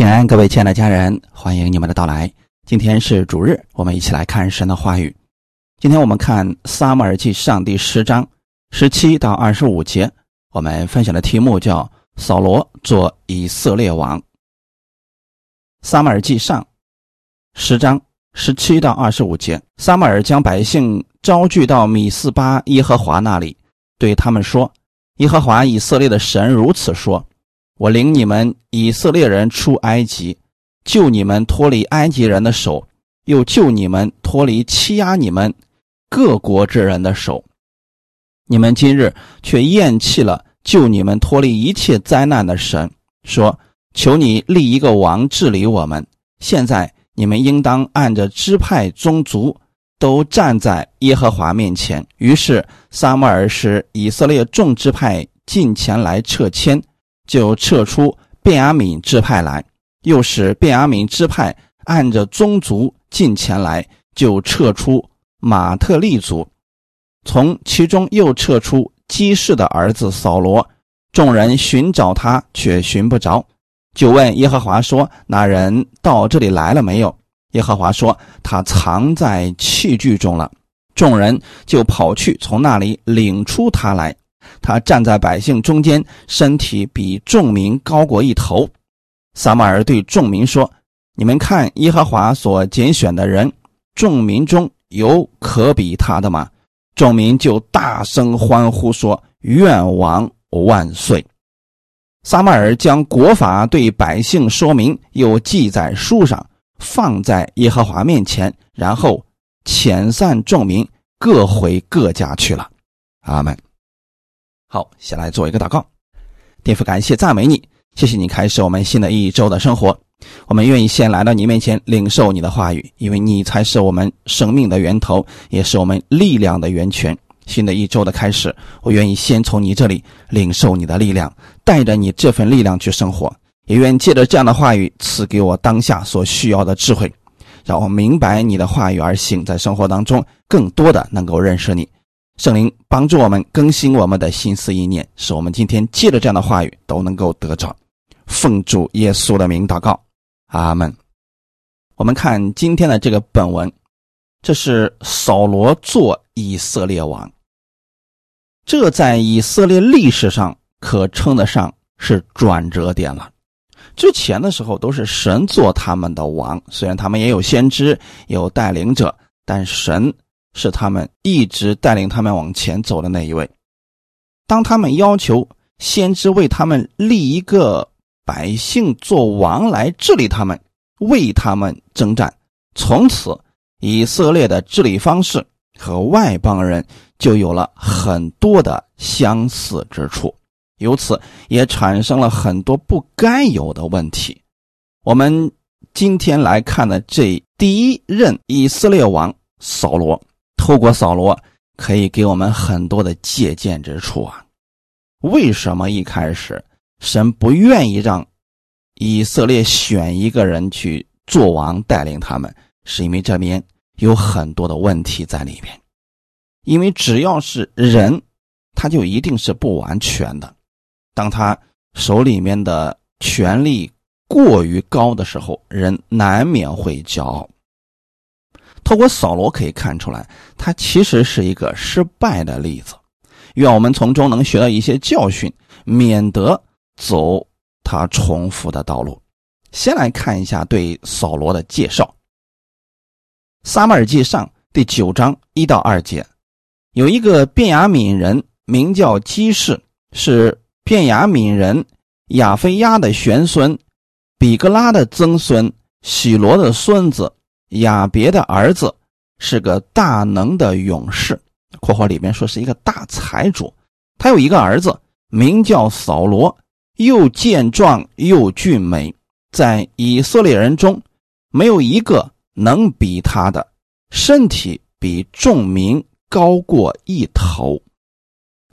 平安，各位亲爱的家人，欢迎你们的到来。今天是主日，我们一起来看神的话语。今天我们看《撒母耳记上》第十章十七到二十五节，我们分享的题目叫“扫罗做以色列王”。《撒母耳记上》十章十七到二十五节，撒母耳将百姓招聚到米斯巴耶和华那里，对他们说：“耶和华以色列的神如此说。”我领你们以色列人出埃及，救你们脱离埃及人的手，又救你们脱离欺压你们各国之人的手。你们今日却厌弃了救你们脱离一切灾难的神，说：“求你立一个王治理我们。”现在你们应当按着支派宗族都站在耶和华面前。于是撒母耳使以色列众支派进前来撤迁。就撤出便雅悯支派来，又使便雅悯支派按着宗族进前来，就撤出马特利族，从其中又撤出基士的儿子扫罗。众人寻找他，却寻不着，就问耶和华说：“那人到这里来了没有？”耶和华说：“他藏在器具中了。”众人就跑去，从那里领出他来。他站在百姓中间，身体比众民高过一头。撒马尔对众民说：“你们看耶和华所拣选的人，众民中有可比他的吗？”众民就大声欢呼说：“愿王万岁！”撒马尔将国法对百姓说明，又记在书上，放在耶和华面前，然后遣散众民，各回各家去了。阿门。好，先来做一个祷告。天父，感谢赞美你，谢谢你开始我们新的一周的生活。我们愿意先来到你面前领受你的话语，因为你才是我们生命的源头，也是我们力量的源泉。新的一周的开始，我愿意先从你这里领受你的力量，带着你这份力量去生活，也愿借着这样的话语赐给我当下所需要的智慧，让我明白你的话语而行，在生活当中更多的能够认识你。圣灵帮助我们更新我们的心思意念，使我们今天借着这样的话语都能够得着。奉主耶稣的名祷告，阿门。我们看今天的这个本文，这是扫罗做以色列王，这在以色列历史上可称得上是转折点了。之前的时候都是神做他们的王，虽然他们也有先知、有带领者，但神。是他们一直带领他们往前走的那一位。当他们要求先知为他们立一个百姓做王来治理他们，为他们征战，从此以色列的治理方式和外邦人就有了很多的相似之处，由此也产生了很多不该有的问题。我们今天来看的这第一任以色列王扫罗。透过扫罗，可以给我们很多的借鉴之处啊。为什么一开始神不愿意让以色列选一个人去做王带领他们？是因为这边有很多的问题在里边。因为只要是人，他就一定是不完全的。当他手里面的权力过于高的时候，人难免会骄傲。透过扫罗可以看出来，他其实是一个失败的例子。愿我们从中能学到一些教训，免得走他重复的道路。先来看一下对扫罗的介绍，《撒马尔记上》第九章一到二节，有一个便雅悯人名叫基士，是便雅悯人亚菲亚的玄孙，比格拉的曾孙，喜罗的孙子。亚别的儿子是个大能的勇士（括号里面说是一个大财主）。他有一个儿子，名叫扫罗，又健壮又俊美，在以色列人中没有一个能比他的，身体比众民高过一头。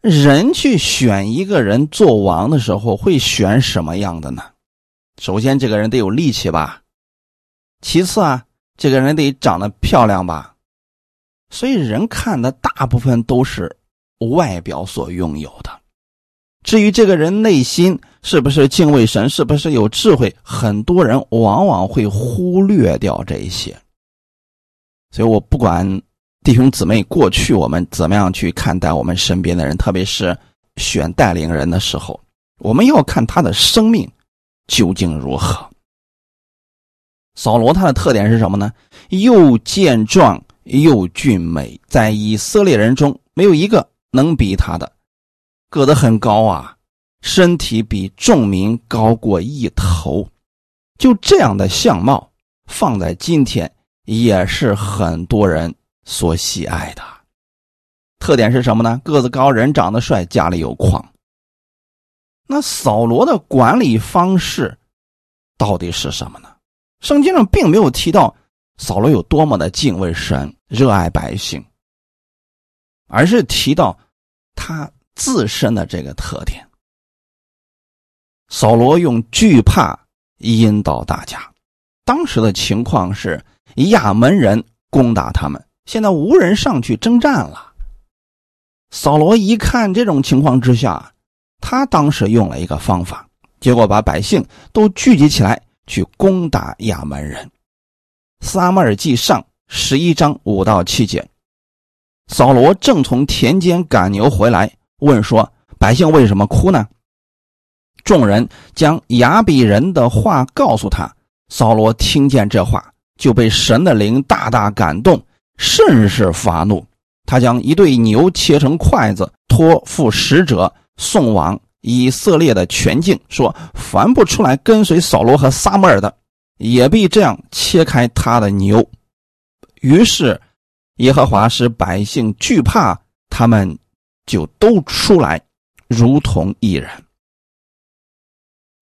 人去选一个人做王的时候，会选什么样的呢？首先，这个人得有力气吧。其次啊。这个人得长得漂亮吧，所以人看的大部分都是外表所拥有的。至于这个人内心是不是敬畏神，是不是有智慧，很多人往往会忽略掉这一些。所以我不管弟兄姊妹过去我们怎么样去看待我们身边的人，特别是选带领人的时候，我们要看他的生命究竟如何。扫罗他的特点是什么呢？又健壮又俊美，在以色列人中没有一个能比他的。个子很高啊，身体比众民高过一头，就这样的相貌，放在今天也是很多人所喜爱的。特点是什么呢？个子高，人长得帅，家里有矿。那扫罗的管理方式到底是什么呢？圣经上并没有提到扫罗有多么的敬畏神、热爱百姓，而是提到他。自身的这个特点，扫罗用惧怕引导大家。当时的情况是亚门人攻打他们，现在无人上去征战了。扫罗一看这种情况之下，他当时用了一个方法，结果把百姓都聚集起来去攻打亚门人。撒马尔记上十一章五到七节，扫罗正从田间赶牛回来。问说：“百姓为什么哭呢？”众人将亚比人的话告诉他。扫罗听见这话，就被神的灵大大感动，甚是发怒。他将一对牛切成筷子，托付使者送往以色列的全境，说：“凡不出来跟随扫罗和撒母耳的，也必这样切开他的牛。”于是，耶和华使百姓惧怕他们。就都出来，如同一人。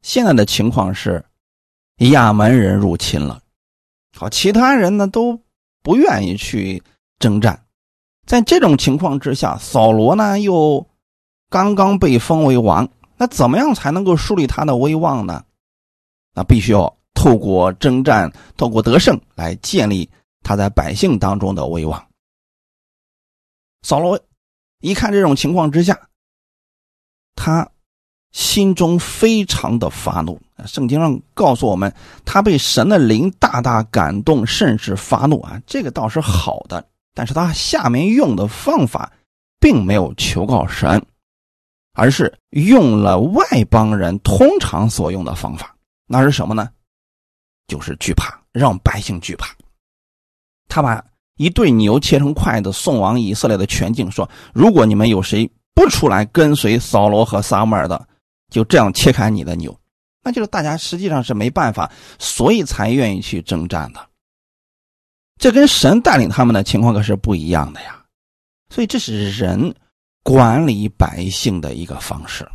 现在的情况是，亚门人入侵了，好，其他人呢都不愿意去征战。在这种情况之下，扫罗呢又刚刚被封为王，那怎么样才能够树立他的威望呢？那必须要透过征战，透过得胜来建立他在百姓当中的威望。扫罗。一看这种情况之下，他心中非常的发怒。圣经上告诉我们，他被神的灵大大感动，甚至发怒啊，这个倒是好的。但是他下面用的方法，并没有求告神，而是用了外邦人通常所用的方法。那是什么呢？就是惧怕，让百姓惧怕。他把。一对牛切成筷子送往以色列的全境，说：“如果你们有谁不出来跟随扫罗和撒母耳的，就这样切开你的牛。”那就是大家实际上是没办法，所以才愿意去征战的。这跟神带领他们的情况可是不一样的呀。所以这是人管理百姓的一个方式。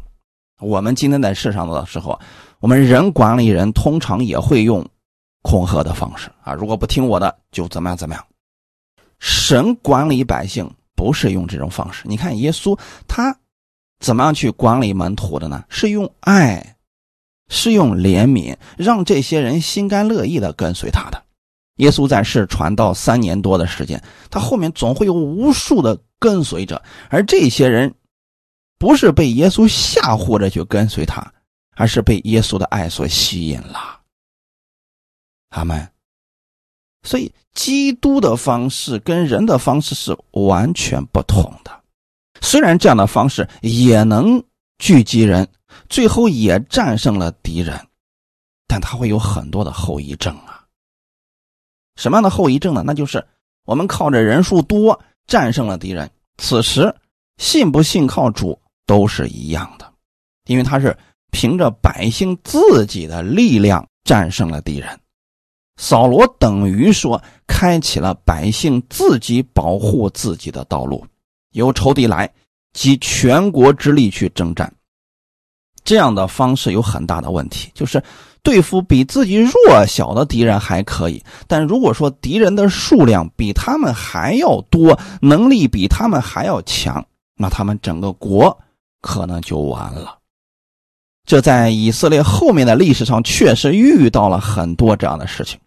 我们今天在世上的时候，我们人管理人通常也会用恐吓的方式啊，如果不听我的，就怎么样怎么样。神管理百姓不是用这种方式。你看耶稣他怎么样去管理门徒的呢？是用爱，是用怜悯，让这些人心甘乐意的跟随他的。耶稣在世传道三年多的时间，他后面总会有无数的跟随着，而这些人不是被耶稣吓唬着去跟随他，而是被耶稣的爱所吸引了。他们。所以，基督的方式跟人的方式是完全不同的。虽然这样的方式也能聚集人，最后也战胜了敌人，但他会有很多的后遗症啊。什么样的后遗症呢？那就是我们靠着人数多战胜了敌人，此时信不信靠主都是一样的，因为他是凭着百姓自己的力量战胜了敌人。扫罗等于说开启了百姓自己保护自己的道路，由仇敌来，集全国之力去征战。这样的方式有很大的问题，就是对付比自己弱小的敌人还可以，但如果说敌人的数量比他们还要多，能力比他们还要强，那他们整个国可能就完了。这在以色列后面的历史上确实遇到了很多这样的事情。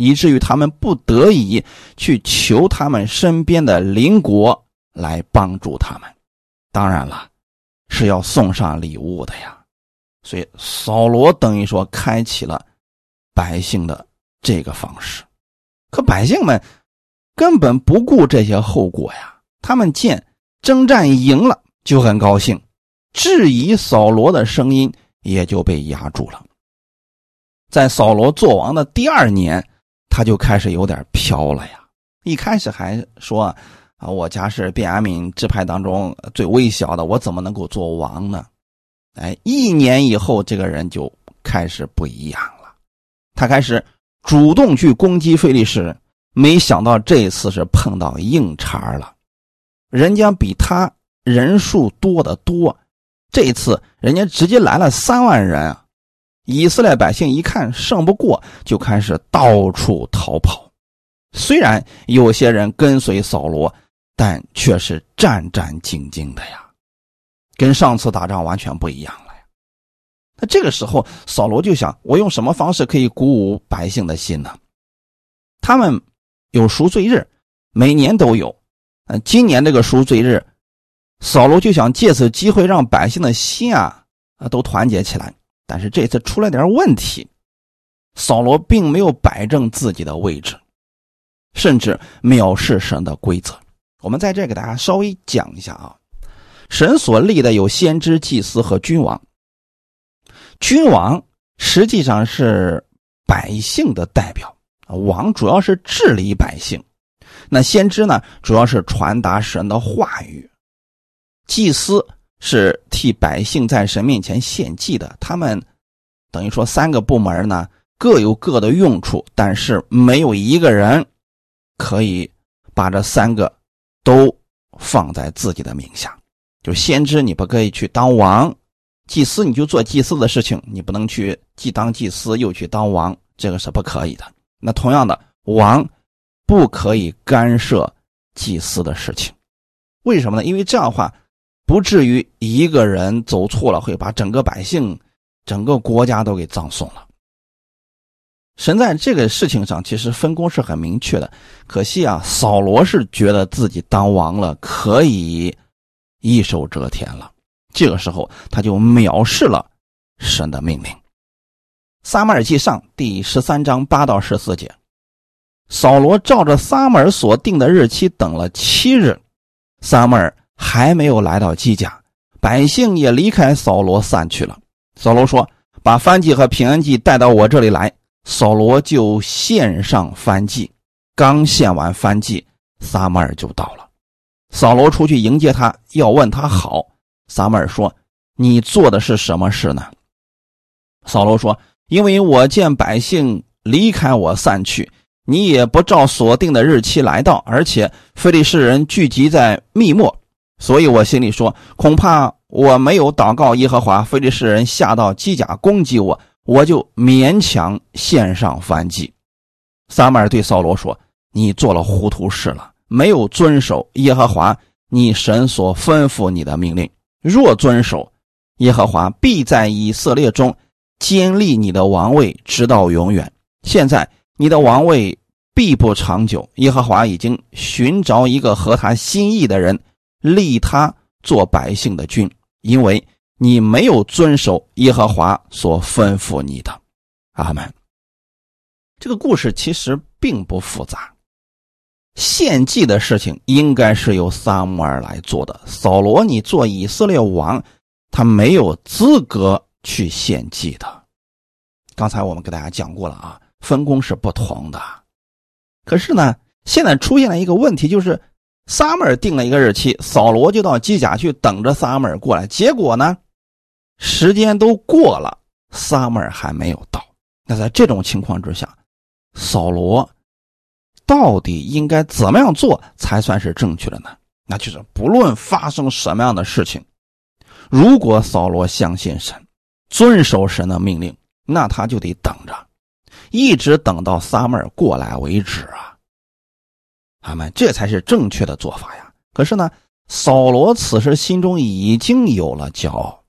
以至于他们不得已去求他们身边的邻国来帮助他们。当然了，是要送上礼物的呀。所以扫罗等于说开启了百姓的这个方式，可百姓们根本不顾这些后果呀。他们见征战赢了就很高兴，质疑扫罗的声音也就被压住了。在扫罗做王的第二年，他就开始有点飘了呀。一开始还说啊，我家是便雅悯支派当中最微小的，我怎么能够做王呢？哎，一年以后，这个人就开始不一样了。他开始主动去攻击菲利士人，没想到这次是碰到硬茬了。人家比他人数多得多，这次人家直接来了三万人啊！以色列百姓一看胜不过，就开始到处逃跑。虽然有些人跟随扫罗，但却是战战兢兢的呀。跟上次打仗完全不一样了呀！那这个时候，扫罗就想：我用什么方式可以鼓舞百姓的心呢？他们有赎罪日，每年都有。嗯，今年这个赎罪日，扫罗就想借此机会让百姓的心啊啊都团结起来。但是这次出了点问题，扫罗并没有摆正自己的位置，甚至藐视神的规则。我们在这给大家稍微讲一下啊。神所立的有先知、祭司和君王。君王实际上是百姓的代表，王主要是治理百姓。那先知呢，主要是传达神的话语。祭司是替百姓在神面前献祭的。他们等于说三个部门呢各有各的用处，但是没有一个人可以把这三个都放在自己的名下。就先知你不可以去当王，祭司你就做祭司的事情，你不能去既当祭司又去当王，这个是不可以的。那同样的，王不可以干涉祭司的事情，为什么呢？因为这样的话，不至于一个人走错了，会把整个百姓、整个国家都给葬送了。神在这个事情上其实分工是很明确的，可惜啊，扫罗是觉得自己当王了，可以。一手遮天了，这个时候他就藐视了神的命令。撒马尔记上第十三章八到十四节，扫罗照着撒马尔所定的日期等了七日，撒马尔还没有来到基甲，百姓也离开扫罗散去了。扫罗说：“把燔祭和平安祭带到我这里来。”扫罗就献上燔祭，刚献完燔祭，撒马尔就到了。扫罗出去迎接他，要问他好。撒母耳说：“你做的是什么事呢？”扫罗说：“因为我见百姓离开我散去，你也不照所定的日期来到，而且非利士人聚集在密末，所以我心里说，恐怕我没有祷告耶和华，非利士人下到机甲攻击我，我就勉强献上燔祭。”撒母耳对扫罗说：“你做了糊涂事了。”没有遵守耶和华你神所吩咐你的命令，若遵守，耶和华必在以色列中坚立你的王位，直到永远。现在你的王位必不长久，耶和华已经寻找一个合他心意的人，立他做百姓的君，因为你没有遵守耶和华所吩咐你的。阿门。这个故事其实并不复杂。献祭的事情应该是由撒母耳来做的。扫罗，你做以色列王，他没有资格去献祭的。刚才我们给大家讲过了啊，分工是不同的。可是呢，现在出现了一个问题，就是撒母耳定了一个日期，扫罗就到基甲去等着撒母耳过来。结果呢，时间都过了，撒母耳还没有到。那在这种情况之下，扫罗。到底应该怎么样做才算是正确的呢？那就是不论发生什么样的事情，如果扫罗相信神，遵守神的命令，那他就得等着，一直等到撒母耳过来为止啊！他们这才是正确的做法呀。可是呢，扫罗此时心中已经有了骄傲，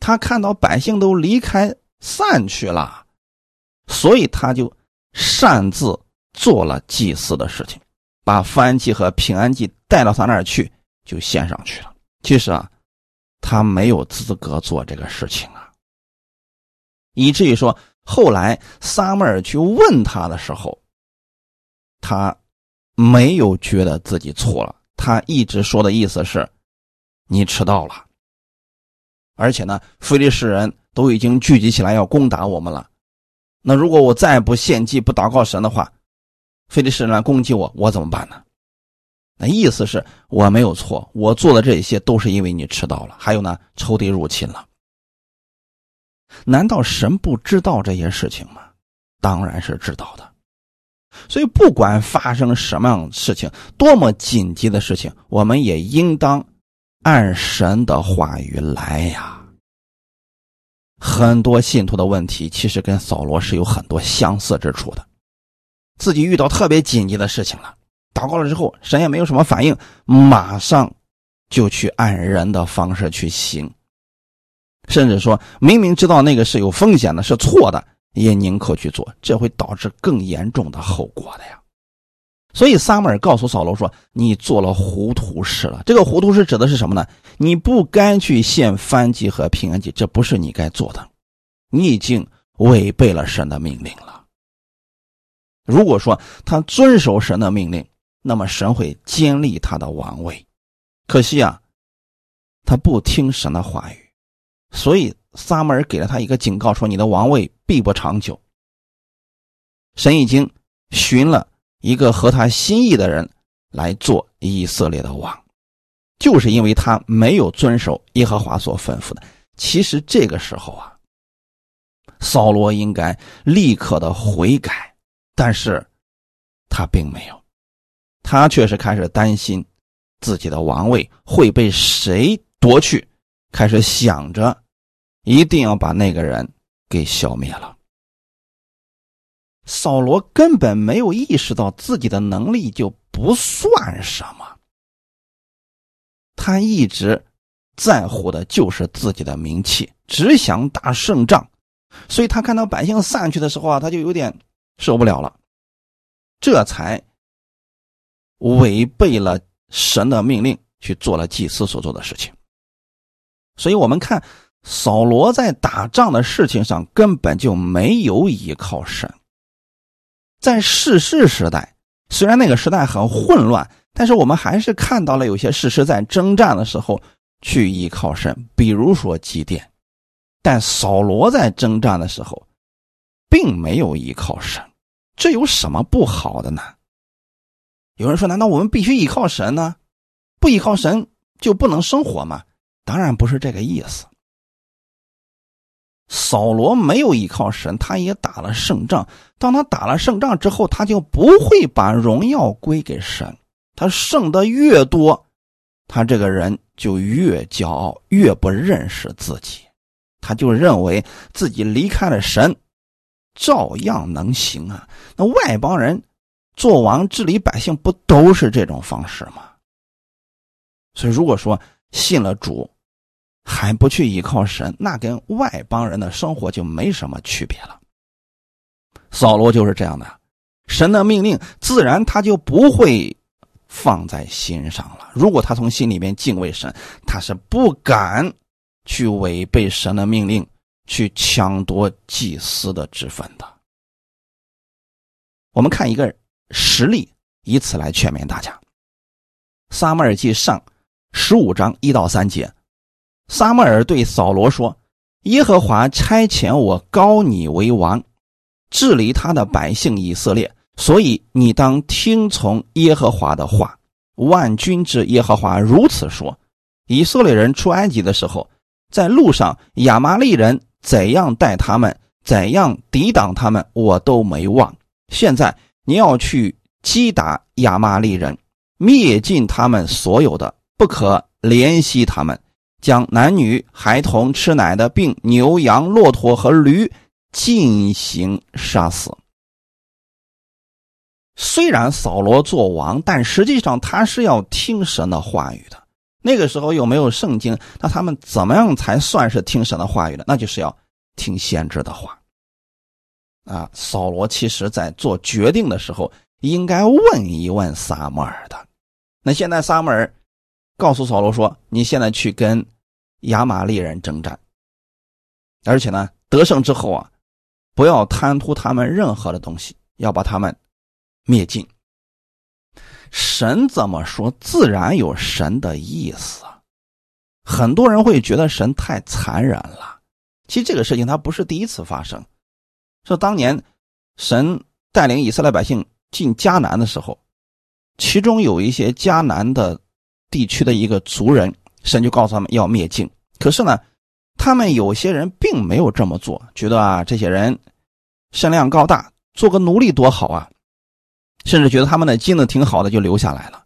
他看到百姓都离开散去了，所以他就擅自。做了祭祀的事情，把燔祭和平安祭带到他那儿去，就献上去了。其实啊，他没有资格做这个事情啊。以至于说，后来撒母耳去问他的时候，他没有觉得自己错了，他一直说的意思是：“你迟到了。”而且呢，菲利士人都已经聚集起来要攻打我们了。那如果我再不献祭、不祷告神的话，非利士人来攻击我，我怎么办呢？那意思是我没有错，我做的这些都是因为你迟到了。还有呢，仇敌入侵了。难道神不知道这些事情吗？当然是知道的。所以，不管发生什么样的事情，多么紧急的事情，我们也应当按神的话语来呀。很多信徒的问题，其实跟扫罗是有很多相似之处的。自己遇到特别紧急的事情了。祷告了之后，神也没有什么反应，马上就去按人的方式去行，甚至说明明知道那个是有风险的，是错的，也宁可去做，这会导致更严重的后果的呀。所以撒母耳告诉扫罗说：“你做了糊涂事了。”这个糊涂事指的是什么呢？你不该去献燔祭和平安祭，这不是你该做的，你已经违背了神的命令了。如果说他遵守神的命令，那么神会坚立他的王位，可惜啊，他不听神的话语，所以撒母耳给了他一个警告，说你的王位必不长久。神已经寻了一个合他心意的人来做以色列的王，就是因为他没有遵守耶和华所吩咐的。其实这个时候啊，扫罗应该立刻的悔改，但是他并没有。他却是开始担心自己的王位会被谁夺去，开始想着一定要把那个人给消灭了。扫罗根本没有意识到自己的能力就不算什么，他一直在乎的就是自己的名气，只想打胜仗，所以他看到百姓散去的时候啊，他就有点受不了了，这才。违背了神的命令，去做了祭司所做的事情。所以，我们看扫罗在打仗的事情上根本就没有依靠神。在世世时代，虽然那个时代很混乱，但是我们还是看到了有些事实在征战的时候去依靠神，比如说祭奠。但扫罗在征战的时候，并没有依靠神，这有什么不好的呢？有人说：“难道我们必须依靠神呢？不依靠神就不能生活吗？”当然不是这个意思。扫罗没有依靠神，他也打了胜仗。当他打了胜仗之后，他就不会把荣耀归给神。他胜的越多，他这个人就越骄傲，越不认识自己。他就认为自己离开了神，照样能行啊。那外邦人。做王治理百姓不都是这种方式吗？所以，如果说信了主还不去依靠神，那跟外邦人的生活就没什么区别了。扫罗就是这样的，神的命令自然他就不会放在心上了。如果他从心里面敬畏神，他是不敢去违背神的命令，去抢夺祭司的职分的。我们看一个。实例以此来劝勉大家。撒母耳记上十五章一到三节，撒母耳对扫罗说：“耶和华差遣我高你为王，治理他的百姓以色列，所以你当听从耶和华的话。万军之耶和华如此说：以色列人出埃及的时候，在路上亚玛利人怎样待他们，怎样抵挡他们，我都没忘。现在。”你要去击打亚玛利人，灭尽他们所有的，不可怜惜他们，将男女孩童吃奶的，并牛羊骆驼和驴进行杀死。虽然扫罗做王，但实际上他是要听神的话语的。那个时候又没有圣经，那他们怎么样才算是听神的话语呢？那就是要听先知的话。啊，扫罗其实在做决定的时候，应该问一问撒母耳的。那现在撒母耳告诉扫罗说：“你现在去跟亚玛利人征战，而且呢，得胜之后啊，不要贪图他们任何的东西，要把他们灭尽。神怎么说，自然有神的意思啊。很多人会觉得神太残忍了，其实这个事情它不是第一次发生，说当年神带领以色列百姓进迦南的时候，其中有一些迦南的地区的一个族人。神就告诉他们要灭境，可是呢，他们有些人并没有这么做，觉得啊，这些人身量高大，做个奴隶多好啊，甚至觉得他们的金子挺好的，就留下来了。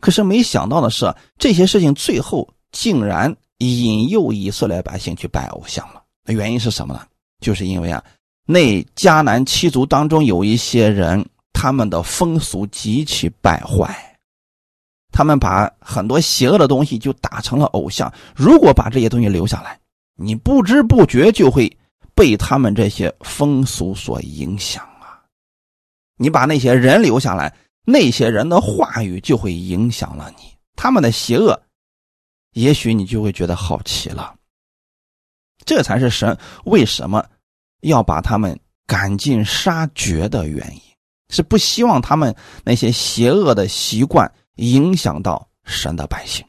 可是没想到的是，这些事情最后竟然引诱以色列百姓去拜偶像了。那原因是什么呢？就是因为啊，那迦南七族当中有一些人，他们的风俗极其败坏。他们把很多邪恶的东西就打成了偶像。如果把这些东西留下来，你不知不觉就会被他们这些风俗所影响！你把那些人留下来，那些人的话语就会影响了你。他们的邪恶，也许你就会觉得好奇了。这才是神为什么要把他们赶尽杀绝的原因，是不希望他们那些邪恶的习惯。影响到神的百姓，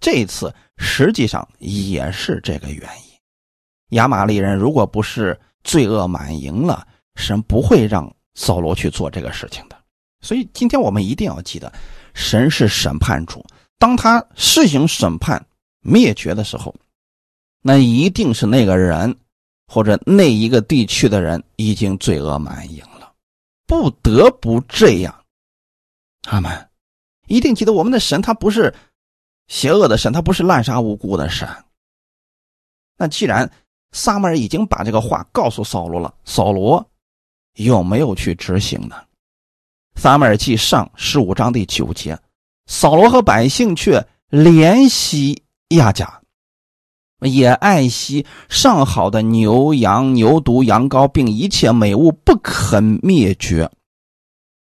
这一次实际上也是这个原因。亚玛力人如果不是罪恶满盈了，神不会让扫罗去做这个事情的。所以今天我们一定要记得，神是审判主，当他施行审判灭绝的时候，那一定是那个人或者那一个地区的人已经罪恶满盈了，不得不这样。阿门。一定记得，我们的神他不是邪恶的神，他不是滥杀无辜的神。那既然撒母耳已经把这个话告诉扫罗了，扫罗有没有去执行呢？撒母耳记上十五章第九节，扫罗和百姓却怜惜亚甲，也爱惜上好的牛羊、牛犊、羊羔，并一切美物，不肯灭绝。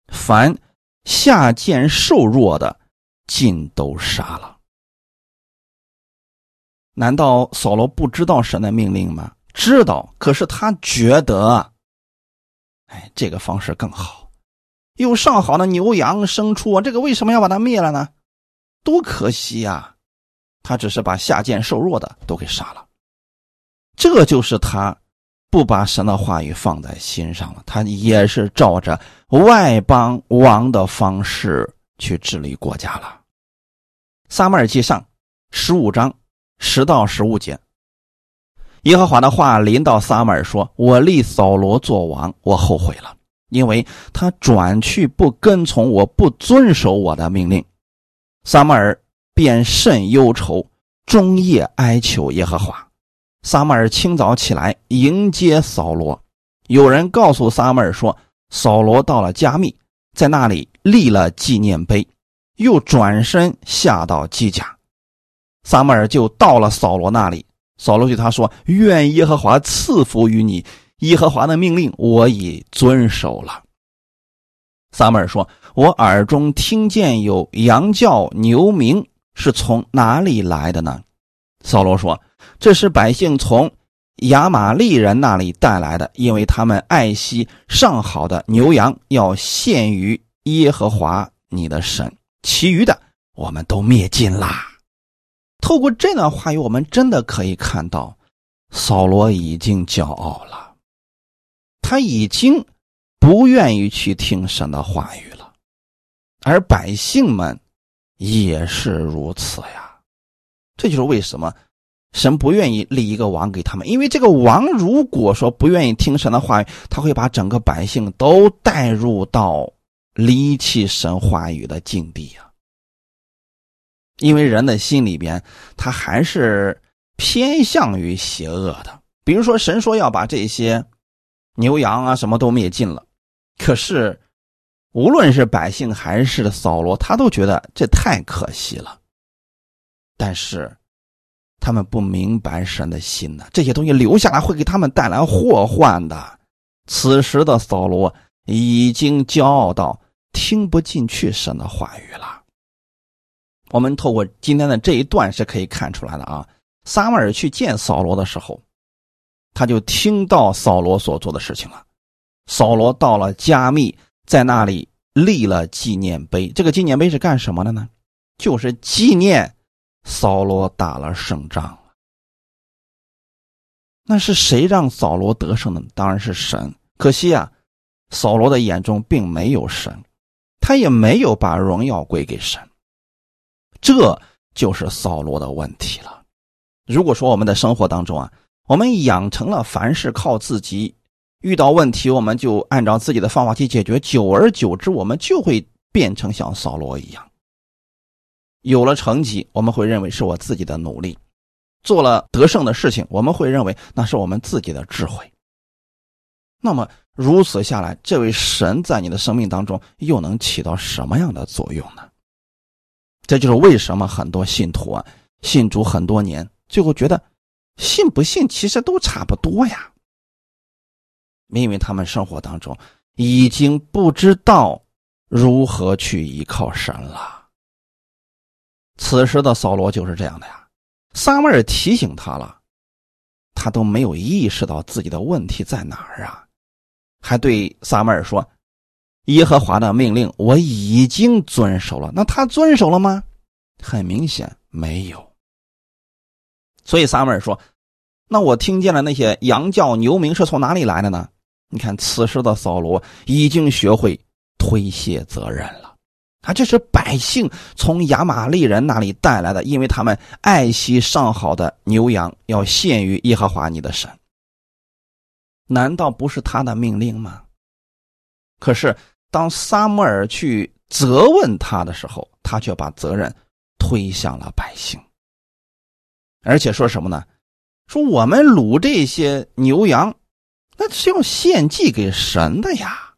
凡。下贱瘦弱的，尽都杀了。难道扫罗不知道神的命令吗？知道，可是他觉得，哎，这个方式更好，有上好的牛羊牲畜啊，这个为什么要把它灭了呢？多可惜呀！他只是把下贱瘦弱的都给杀了，这就是他。不把神的话语放在心上了，他也是照着外邦王的方式去治理国家了。撒母耳记上十五章十到十五节，耶和华的话临到撒母耳说：“我立扫罗做王，我后悔了，因为他转去不跟从我，不遵守我的命令。”撒母耳便甚忧愁，终夜哀求耶和华。撒母耳清早起来迎接扫罗，有人告诉撒母耳说，扫罗到了加密，在那里立了纪念碑，又转身下到基甲。撒母耳就到了扫罗那里，扫罗对他说：“愿耶和华赐福于你，耶和华的命令我已遵守了。”撒母耳说：“我耳中听见有羊叫牛鸣，是从哪里来的呢？”扫罗说。这是百姓从亚玛利人那里带来的，因为他们爱惜上好的牛羊，要献于耶和华你的神。其余的我们都灭尽啦。透过这段话语，我们真的可以看到，扫罗已经骄傲了，他已经不愿意去听神的话语了，而百姓们也是如此呀。这就是为什么。神不愿意立一个王给他们，因为这个王如果说不愿意听神的话语，他会把整个百姓都带入到离弃神话语的境地啊。因为人的心里边，他还是偏向于邪恶的。比如说，神说要把这些牛羊啊什么都灭尽了，可是无论是百姓还是扫罗，他都觉得这太可惜了。但是。他们不明白神的心呢，这些东西留下来会给他们带来祸患的。此时的扫罗已经骄傲到听不进去神的话语了。我们透过今天的这一段是可以看出来的啊，撒母尔去见扫罗的时候，他就听到扫罗所做的事情了。扫罗到了加密，在那里立了纪念碑。这个纪念碑是干什么的呢？就是纪念扫罗打了胜仗。那是谁让扫罗得胜的？当然是神。可惜啊，扫罗的眼中并没有神，他也没有把荣耀归给神。这就是扫罗的问题了。如果说我们的生活当中啊，我们养成了凡事靠自己。遇到问题，我们就按照自己的方法去解决。久而久之，我们就会变成像扫罗一样。有了成绩，我们会认为是我自己的努力；做了得胜的事情，我们会认为那是我们自己的智慧。那么如此下来，这位神在你的生命当中又能起到什么样的作用呢？这就是为什么很多信徒啊，信主很多年，最后觉得信不信其实都差不多呀。因为他们生活当中已经不知道如何去依靠神了。此时的扫罗就是这样的呀，撒母尔提醒他了，他都没有意识到自己的问题在哪儿啊，还对撒母尔说：“耶和华的命令我已经遵守了。”那他遵守了吗？很明显没有。所以撒母耳说：“那我听见了那些羊叫牛鸣是从哪里来的呢？”你看，此时的扫罗已经学会推卸责任了。啊，这是百姓从亚玛利人那里带来的，因为他们爱惜上好的牛羊，要献于耶和华你的神。难道不是他的命令吗？可是当撒母耳去责问他的时候，他却把责任推向了百姓，而且说什么呢？说我们掳这些牛羊。那是要献祭给神的呀，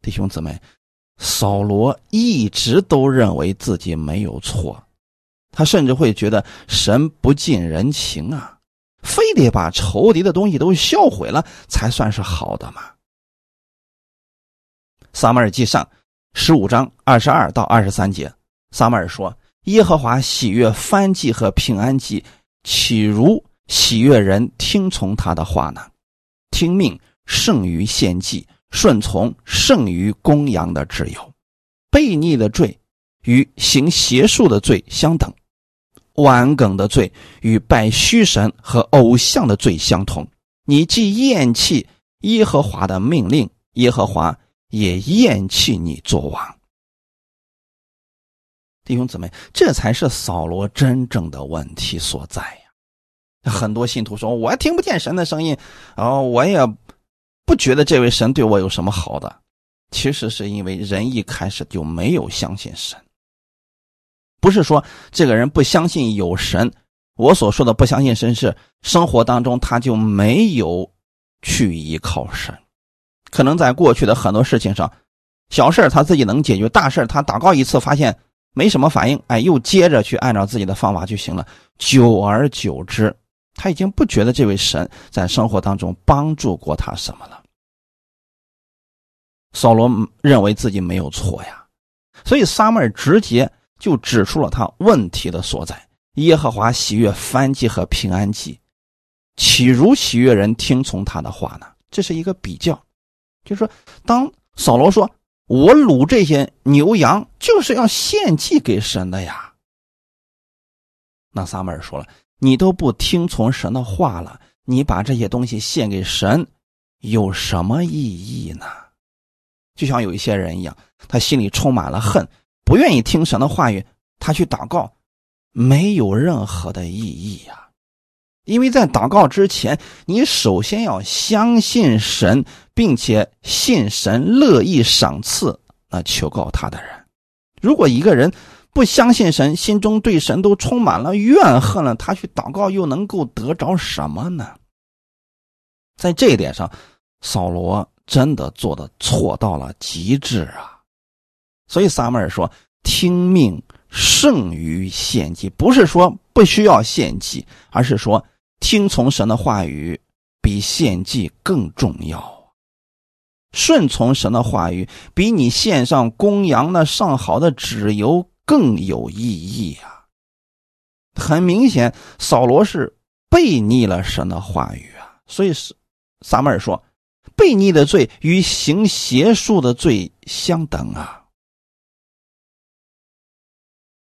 弟兄姊妹，扫罗一直都认为自己没有错，他甚至会觉得神不近人情啊，非得把仇敌的东西都销毁了才算是好的嘛。撒马尔记上十五章二十二到二十三节，撒马尔说：“耶和华喜悦翻祭和平安祭，岂如？”喜悦人听从他的话呢，听命胜于献祭，顺从胜于公羊的自由。悖逆的罪与行邪术的罪相等，顽梗的罪与拜虚神和偶像的罪相同。你既厌弃耶和华的命令，耶和华也厌弃你做王。弟兄姊妹，这才是扫罗真正的问题所在呀。很多信徒说：“我听不见神的声音，哦，我也不觉得这位神对我有什么好的。”其实是因为人一开始就没有相信神，不是说这个人不相信有神。我所说的不相信神，是生活当中他就没有去依靠神。可能在过去的很多事情上，小事他自己能解决，大事他祷告一次发现没什么反应，哎，又接着去按照自己的方法就行了。久而久之。他已经不觉得这位神在生活当中帮助过他什么了。扫罗认为自己没有错呀，所以撒母耳直接就指出了他问题的所在。耶和华喜悦燔祭和平安祭，岂如喜悦人听从他的话呢？这是一个比较，就说，当扫罗说“我掳这些牛羊就是要献祭给神的呀”，那撒母耳说了。你都不听从神的话了，你把这些东西献给神，有什么意义呢？就像有一些人一样，他心里充满了恨，不愿意听神的话语，他去祷告，没有任何的意义呀。因为在祷告之前，你首先要相信神，并且信神乐意赏赐那求告他的人。如果一个人，不相信神，心中对神都充满了怨恨了。他去祷告又能够得着什么呢？在这一点上，扫罗真的做的错到了极致啊！所以撒母耳说：“听命胜于献祭。”不是说不需要献祭，而是说听从神的话语比献祭更重要。顺从神的话语，比你献上公羊那上好的脂油。更有意义啊！很明显，扫罗是背逆了神的话语啊。所以是撒母耳说，背逆的罪与行邪术的罪相等啊。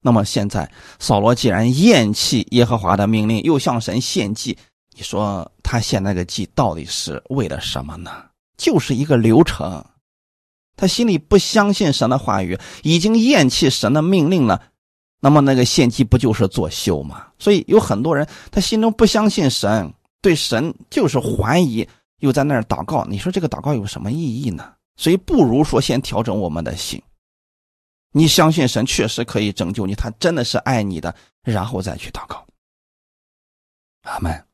那么现在，扫罗既然厌弃耶和华的命令，又向神献祭，你说他献那个祭到底是为了什么呢？就是一个流程。他心里不相信神的话语，已经厌弃神的命令了，那么那个献祭不就是作秀吗？所以有很多人他心中不相信神，对神就是怀疑，又在那儿祷告。你说这个祷告有什么意义呢？所以不如说先调整我们的心。你相信神确实可以拯救你，他真的是爱你的，然后再去祷告。阿门。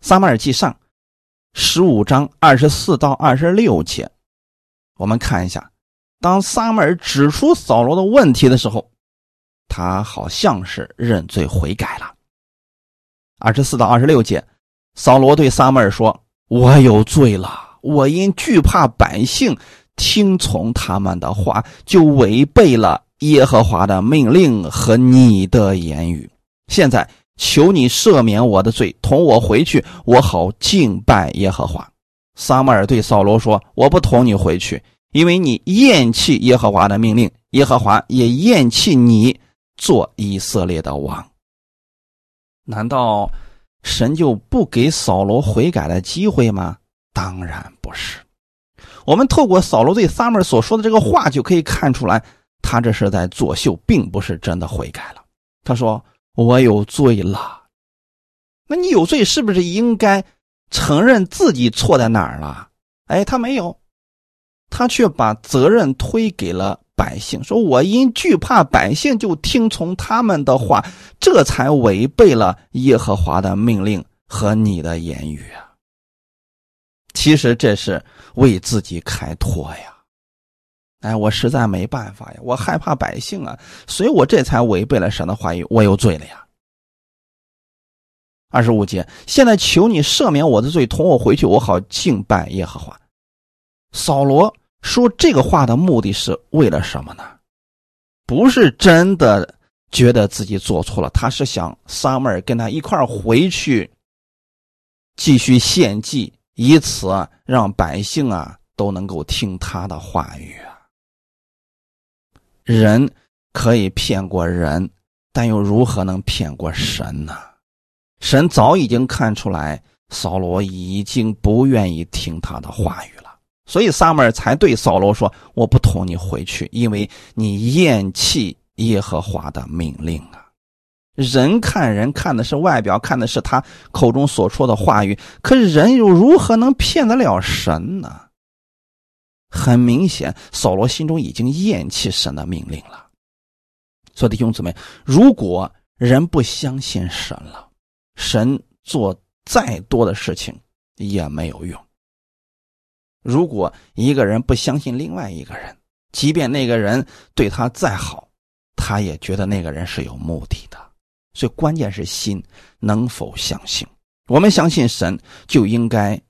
撒母耳记上十五章二十四到二十六节。我们看一下，当撒母耳指出扫罗的问题的时候，他好像是认罪悔改了。二十四到二十六节，扫罗对撒母耳说：“我有罪了，我因惧怕百姓，听从他们的话，就违背了耶和华的命令和你的言语。现在求你赦免我的罪，同我回去，我好敬拜耶和华。”撒母耳对扫罗说：“我不同你回去，因为你厌弃耶和华的命令，耶和华也厌弃你做以色列的王。难道神就不给扫罗悔改的机会吗？当然不是。我们透过扫罗对撒母耳所说的这个话，就可以看出来，他这是在作秀，并不是真的悔改了。他说：‘我有罪了。’那你有罪，是不是应该？”承认自己错在哪儿了？哎，他没有，他却把责任推给了百姓，说我因惧怕百姓，就听从他们的话，这才违背了耶和华的命令和你的言语啊。其实这是为自己开脱呀。哎，我实在没办法呀，我害怕百姓啊，所以我这才违背了神的话语，我有罪了呀。二十五节，现在求你赦免我的罪，同我回去，我好敬拜耶和华。扫罗说这个话的目的是为了什么呢？不是真的觉得自己做错了，他是想撒母耳跟他一块回去，继续献祭，以此让百姓啊都能够听他的话语啊。人可以骗过人，但又如何能骗过神呢？神早已经看出来，扫罗已经不愿意听他的话语了，所以撒母耳才对扫罗说：“我不同你回去，因为你厌弃耶和华的命令啊。”人看人看的是外表，看的是他口中所说的话语，可是人又如何能骗得了神呢？很明显，扫罗心中已经厌弃神的命令了。所以弟兄姊妹，如果人不相信神了，神做再多的事情也没有用。如果一个人不相信另外一个人，即便那个人对他再好，他也觉得那个人是有目的的。所以关键是心能否相信。我们相信神，就应该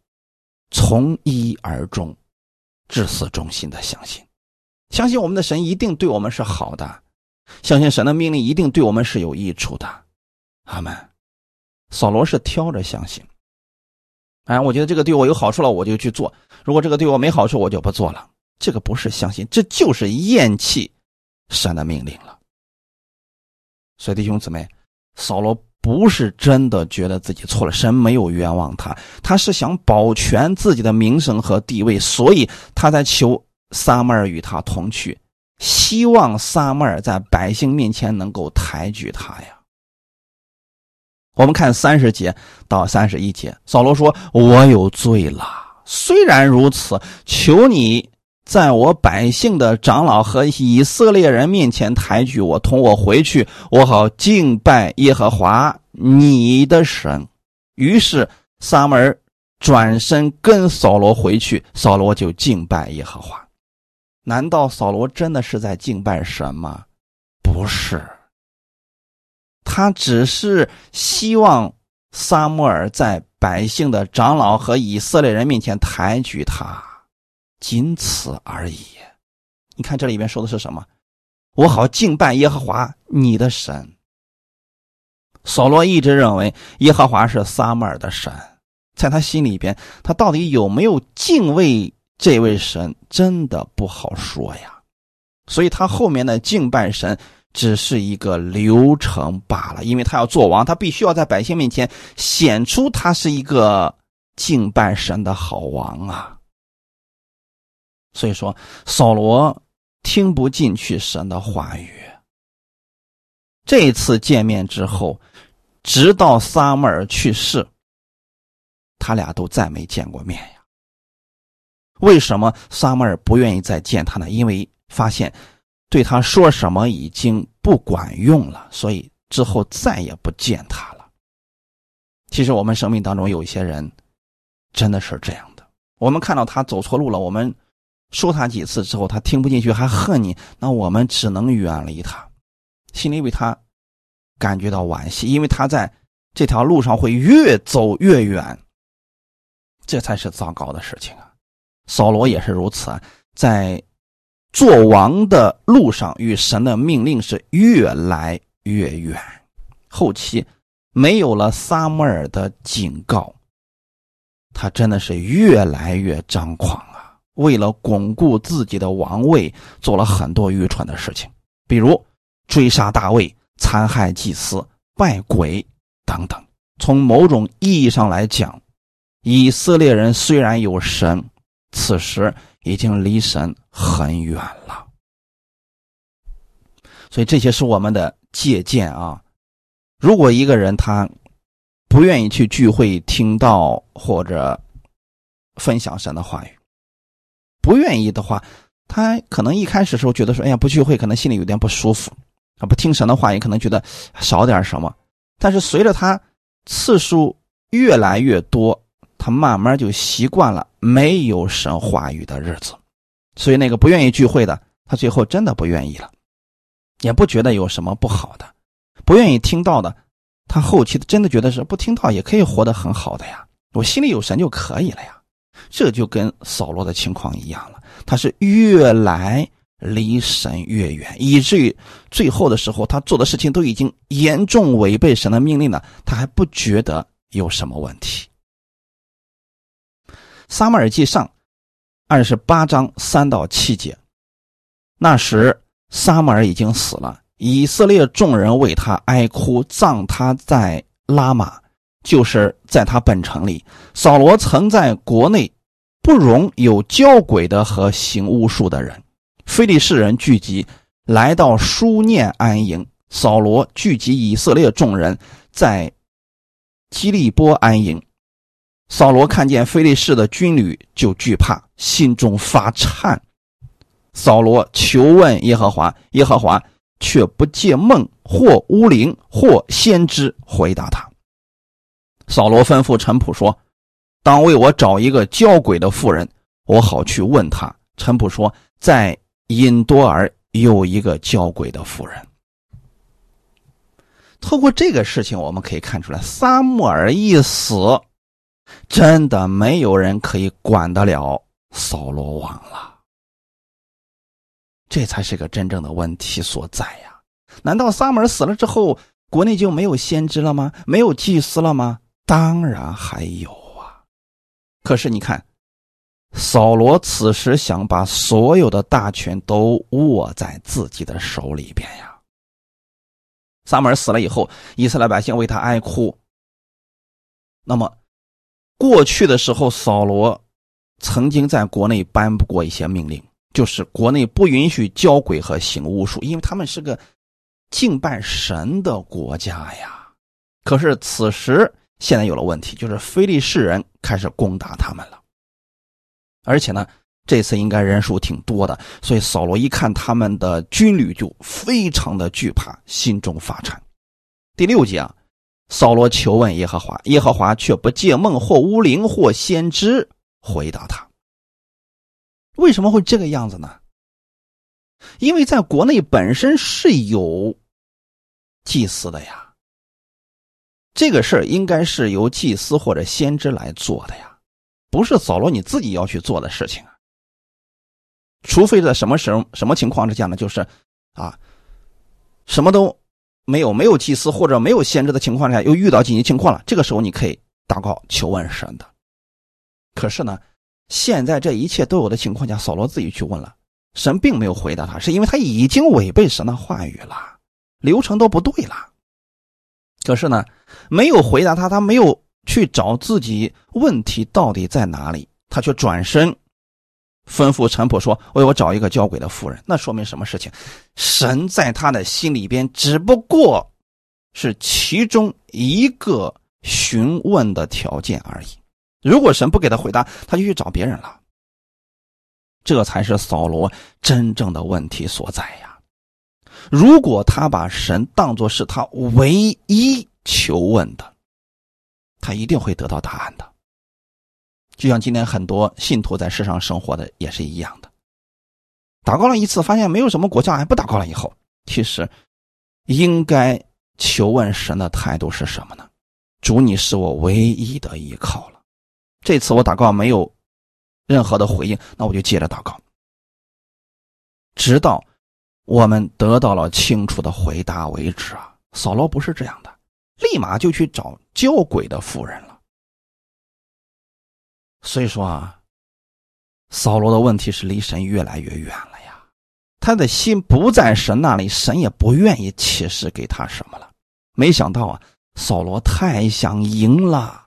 从一而终，至死忠心的相信，相信我们的神一定对我们是好的，相信神的命令一定对我们是有益处的。阿门。扫罗是挑着相信，哎，我觉得这个对我有好处了，我就去做；如果这个对我没好处，我就不做了。这个不是相信，这就是厌弃神的命令了。所以弟兄姊妹，扫罗不是真的觉得自己错了，神没有冤枉他，他是想保全自己的名声和地位，所以他在求撒母尔与他同去，希望撒母尔在百姓面前能够抬举他呀。我们看三十节到三十一节，扫罗说：“我有罪了。虽然如此，求你在我百姓的长老和以色列人面前抬举我，同我回去，我好敬拜耶和华你的神。”于是撒母耳转身跟扫罗回去，扫罗就敬拜耶和华。难道扫罗真的是在敬拜神吗？不是。他只是希望撒母耳在百姓的长老和以色列人面前抬举他，仅此而已。你看这里边说的是什么？我好敬拜耶和华你的神。扫罗一直认为耶和华是撒母耳的神，在他心里边，他到底有没有敬畏这位神，真的不好说呀。所以他后面的敬拜神只是一个流程罢了，因为他要做王，他必须要在百姓面前显出他是一个敬拜神的好王啊。所以说，扫罗听不进去神的话语。这次见面之后，直到撒母耳去世，他俩都再没见过面呀。为什么撒母耳不愿意再见他呢？因为发现对他说什么已经不管用了，所以之后再也不见他了。其实我们生命当中有一些人真的是这样的，我们看到他走错路了，我们说他几次之后，他听不进去，还恨你，那我们只能远离他。心里为他感觉到惋惜，因为他在这条路上会越走越远，这才是糟糕的事情啊！扫罗也是如此啊，在做王的路上与神的命令是越来越远。后期没有了撒母耳的警告，他真的是越来越张狂！为了巩固自己的王位，做了很多愚蠢的事情，比如。追杀大卫、残害祭司、拜鬼等等。从某种意义上来讲，以色列人虽然有神，此时已经离神很远了。所以这些是我们的借鉴啊。如果一个人他不愿意去聚会听到或者分享神的话语，不愿意的话，他可能一开始时候觉得说：“哎呀，不聚会，可能心里有点不舒服。”啊，不听神的话，也可能觉得少点什么。但是随着他次数越来越多，他慢慢就习惯了没有神话语的日子。所以那个不愿意聚会的，他最后真的不愿意了，也不觉得有什么不好的。不愿意听到的，他后期真的觉得是不听到也可以活得很好的呀。我心里有神就可以了呀。这就跟扫罗的情况一样了，他是越来。离神越远，以至于最后的时候，他做的事情都已经严重违背神的命令了，他还不觉得有什么问题。撒母耳记上二十八章三到七节，那时撒母耳已经死了，以色列众人为他哀哭，葬他在拉玛，就是在他本城里。扫罗曾在国内不容有交鬼的和行巫术的人。非利士人聚集，来到书念安营。扫罗聚集以色列众人，在基利波安营。扫罗看见非利士的军旅，就惧怕，心中发颤。扫罗求问耶和华，耶和华却不借梦或巫灵或先知回答他。扫罗吩咐陈普说：“当为我找一个交鬼的妇人，我好去问他。”陈普说：“在。”因多尔有一个交鬼的妇人。透过这个事情，我们可以看出来，撒母耳一死，真的没有人可以管得了扫罗王了。这才是个真正的问题所在呀！难道撒母耳死了之后，国内就没有先知了吗？没有祭司了吗？当然还有啊！可是你看。扫罗此时想把所有的大权都握在自己的手里边呀。撒母耳死了以后，以色列百姓为他哀哭。那么，过去的时候，扫罗曾经在国内颁布过一些命令，就是国内不允许交鬼和行巫术，因为他们是个敬拜神的国家呀。可是此时现在有了问题，就是非利士人开始攻打他们了。而且呢，这次应该人数挺多的，所以扫罗一看他们的军旅就非常的惧怕，心中发颤。第六节啊，扫罗求问耶和华，耶和华却不借梦或巫灵或先知回答他。为什么会这个样子呢？因为在国内本身是有祭祀的呀，这个事儿应该是由祭司或者先知来做的呀。不是扫罗你自己要去做的事情啊，除非在什么时候、什么情况之下呢？就是，啊，什么都没有没有祭司或者没有先知的情况下，又遇到紧急情况了，这个时候你可以祷告求问神的。可是呢，现在这一切都有的情况下，扫罗自己去问了，神并没有回答他，是因为他已经违背神的话语了，流程都不对了。可是呢，没有回答他，他没有去找自己问题到底在哪里，他却转身。吩咐陈普说：“为我找一个交鬼的妇人。”那说明什么事情？神在他的心里边只不过是其中一个询问的条件而已。如果神不给他回答，他就去找别人了。这才是扫罗真正的问题所在呀！如果他把神当作是他唯一求问的，他一定会得到答案的。就像今天很多信徒在世上生活的也是一样的，祷告了一次，发现没有什么果效，还不祷告了。以后其实应该求问神的态度是什么呢？主，你是我唯一的依靠了。这次我祷告没有任何的回应，那我就接着祷告，直到我们得到了清楚的回答为止啊！扫罗不是这样的，立马就去找交鬼的妇人了。所以说啊，扫罗的问题是离神越来越远了呀，他的心不在神那里，神也不愿意启示给他什么了。没想到啊，扫罗太想赢了，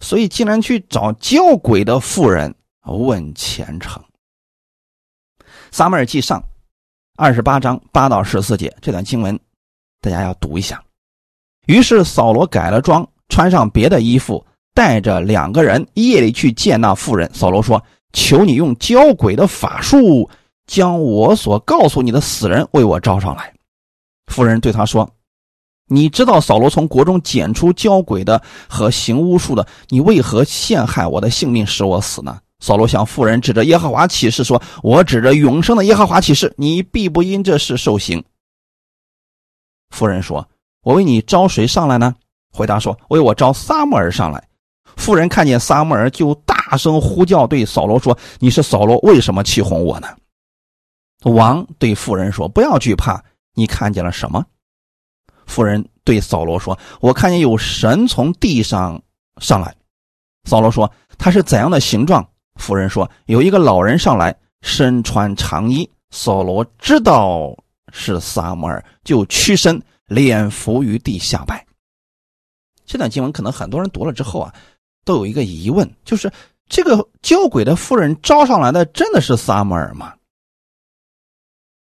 所以竟然去找教鬼的妇人问前程。撒母耳记上二十八章八到十四节这段经文，大家要读一下。于是扫罗改了装，穿上别的衣服。带着两个人夜里去见那妇人。扫罗说：“求你用交鬼的法术，将我所告诉你的死人为我招上来。”妇人对他说：“你知道扫罗从国中捡出交鬼的和行巫术的，你为何陷害我的性命，使我死呢？”扫罗向妇人指着耶和华起誓说：“我指着永生的耶和华起誓，你必不因这事受刑。”妇人说：“我为你招谁上来呢？”回答说：“为我招撒母耳上来。”妇人看见撒母耳，就大声呼叫，对扫罗说：“你是扫罗，为什么气哄我呢？”王对妇人说：“不要惧怕，你看见了什么？”妇人对扫罗说：“我看见有神从地上上来。”扫罗说：“他是怎样的形状？”夫人说：“有一个老人上来，身穿长衣。”扫罗知道是撒母耳，就屈身，脸伏于地下拜。这段经文可能很多人读了之后啊。都有一个疑问，就是这个交鬼的夫人招上来的真的是撒母耳吗？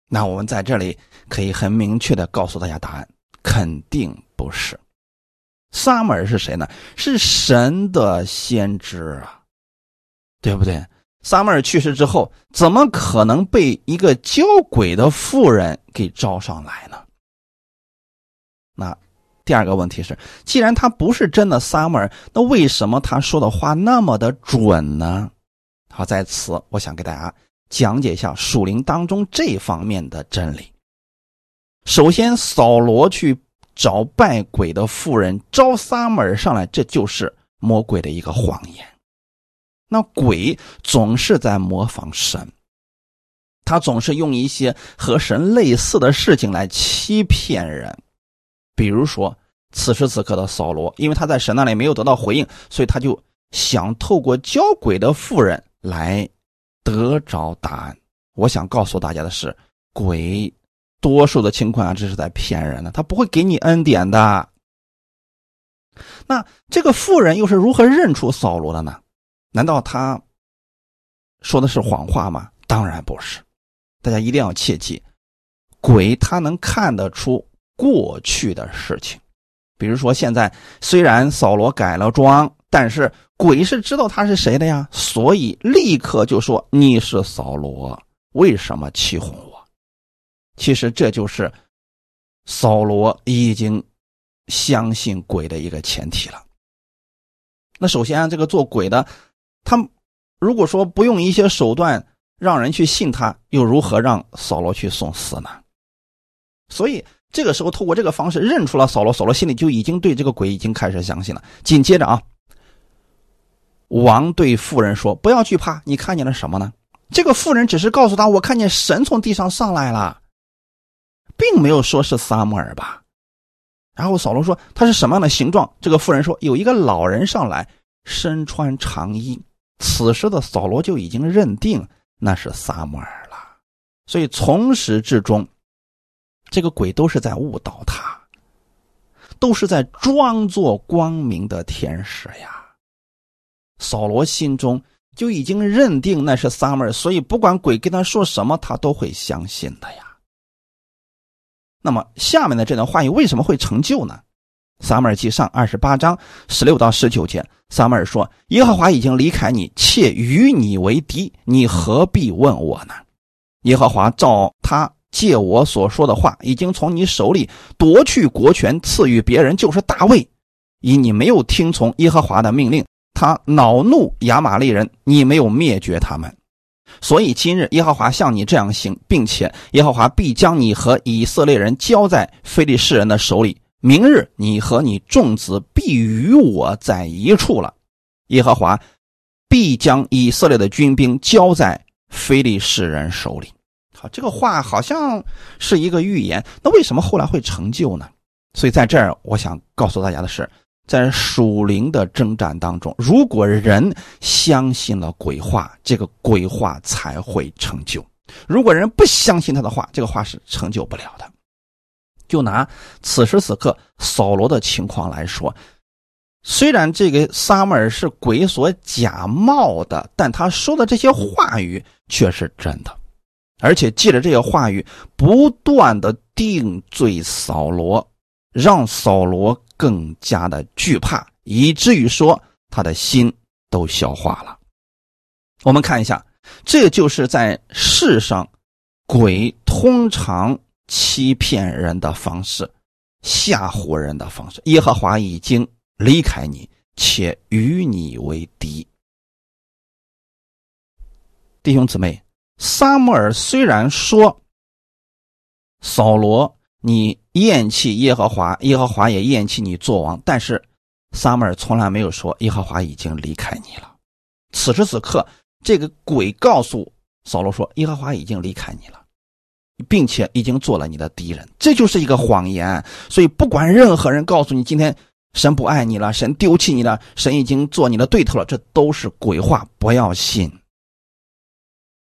那我们在这里可以很明确的告诉大家答案：肯定不是。撒母耳是谁呢？是神的先知啊，对不对？撒母尔去世之后，怎么可能被一个交鬼的妇人给招上来呢？那。第二个问题是，既然他不是真的撒母尔，那为什么他说的话那么的准呢？好，在此我想给大家讲解一下属灵当中这方面的真理。首先，扫罗去找拜鬼的妇人招撒母尔上来，这就是魔鬼的一个谎言。那鬼总是在模仿神，他总是用一些和神类似的事情来欺骗人，比如说。此时此刻的扫罗，因为他在神那里没有得到回应，所以他就想透过教鬼的妇人来得着答案。我想告诉大家的是，鬼多数的情况下这是在骗人的，他不会给你恩典的。那这个妇人又是如何认出扫罗的呢？难道他说的是谎话吗？当然不是。大家一定要切记，鬼他能看得出过去的事情。比如说，现在虽然扫罗改了装，但是鬼是知道他是谁的呀，所以立刻就说你是扫罗，为什么欺哄我？其实这就是扫罗已经相信鬼的一个前提了。那首先，这个做鬼的，他如果说不用一些手段让人去信他，又如何让扫罗去送死呢？所以。这个时候，透过这个方式认出了扫罗，扫罗心里就已经对这个鬼已经开始相信了。紧接着啊，王对妇人说：“不要惧怕，你看见了什么呢？”这个妇人只是告诉他：“我看见神从地上上来了，并没有说是撒母耳吧。”然后扫罗说：“他是什么样的形状？”这个妇人说：“有一个老人上来，身穿长衣。”此时的扫罗就已经认定那是撒母耳了，所以从始至终，这个鬼都是在误导他，都是在装作光明的天使呀。扫罗心中就已经认定那是撒母耳，所以不管鬼跟他说什么，他都会相信的呀。那么下面的这段话语为什么会成就呢？撒母耳记上二十八章十六到十九节，撒母耳说：“耶和华已经离开你，且与你为敌，你何必问我呢？耶和华照他借我所说的话，已经从你手里夺去国权，赐予别人，就是大卫。以你没有听从耶和华的命令，他恼怒亚玛利人，你没有灭绝他们。”所以今日耶和华向你这样行，并且耶和华必将你和以色列人交在非利士人的手里。明日你和你众子必与我在一处了。耶和华必将以色列的军兵交在非利士人手里。好，这个话好像是一个预言，那为什么后来会成就呢？所以在这儿，我想告诉大家的是。在属灵的征战当中，如果人相信了鬼话，这个鬼话才会成就；如果人不相信他的话，这个话是成就不了的。就拿此时此刻扫罗的情况来说，虽然这个撒母耳是鬼所假冒的，但他说的这些话语却是真的，而且借着这些话语不断的定罪扫罗，让扫罗。更加的惧怕，以至于说他的心都消化了。我们看一下，这就是在世上鬼通常欺骗人的方式，吓唬人的方式。耶和华已经离开你，且与你为敌。弟兄姊妹，撒母耳虽然说扫罗。你厌弃耶和华，耶和华也厌弃你做王。但是撒母耳从来没有说耶和华已经离开你了。此时此刻，这个鬼告诉扫罗说耶和华已经离开你了，并且已经做了你的敌人。这就是一个谎言。所以不管任何人告诉你今天神不爱你了，神丢弃你了，神已经做你的对头了，这都是鬼话，不要信。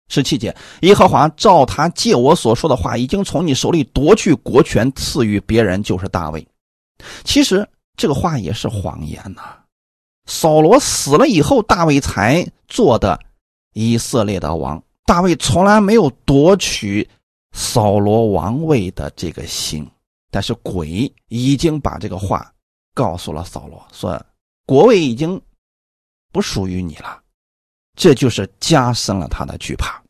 十七节，耶和华照他借我所说的话，已经从你手里夺去国权，赐予别人，就是大卫。其实这个话也是谎言呐。扫罗死了以后，大卫才做的以色列的王。大卫从来没有夺取扫罗王位的这个心，但是鬼已经把这个话告诉了扫罗，说国位已经不属于你了。这就是加深了他的惧怕，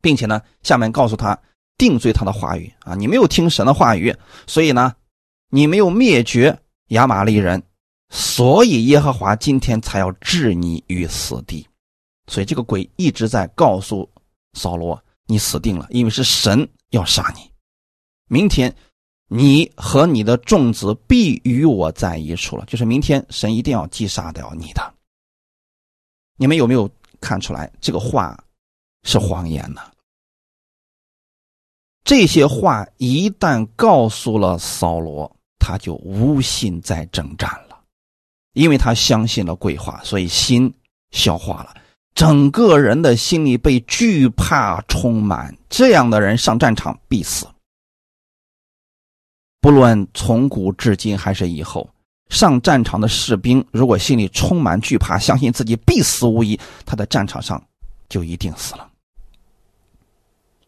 并且呢，下面告诉他定罪他的话语啊，你没有听神的话语，所以呢，你没有灭绝亚玛利人，所以耶和华今天才要置你于死地。所以这个鬼一直在告诉扫罗，你死定了，因为是神要杀你。明天你和你的众子必与我在一处了，就是明天神一定要击杀掉你的。你们有没有看出来这个话是谎言呢？这些话一旦告诉了扫罗，他就无心再征战了，因为他相信了鬼话，所以心消化了，整个人的心里被惧怕充满。这样的人上战场必死，不论从古至今还是以后。上战场的士兵，如果心里充满惧怕，相信自己必死无疑，他在战场上就一定死了。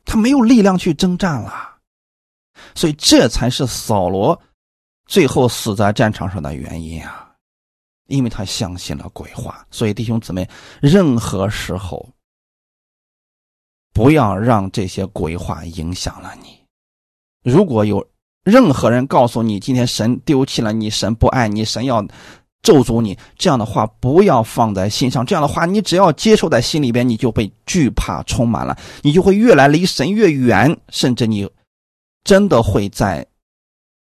他没有力量去征战了，所以这才是扫罗最后死在战场上的原因啊！因为他相信了鬼话。所以弟兄姊妹，任何时候不要让这些鬼话影响了你。如果有。任何人告诉你今天神丢弃了你，神不爱你，神要咒诅你，这样的话不要放在心上。这样的话，你只要接受在心里边，你就被惧怕充满了，你就会越来离神越远，甚至你真的会在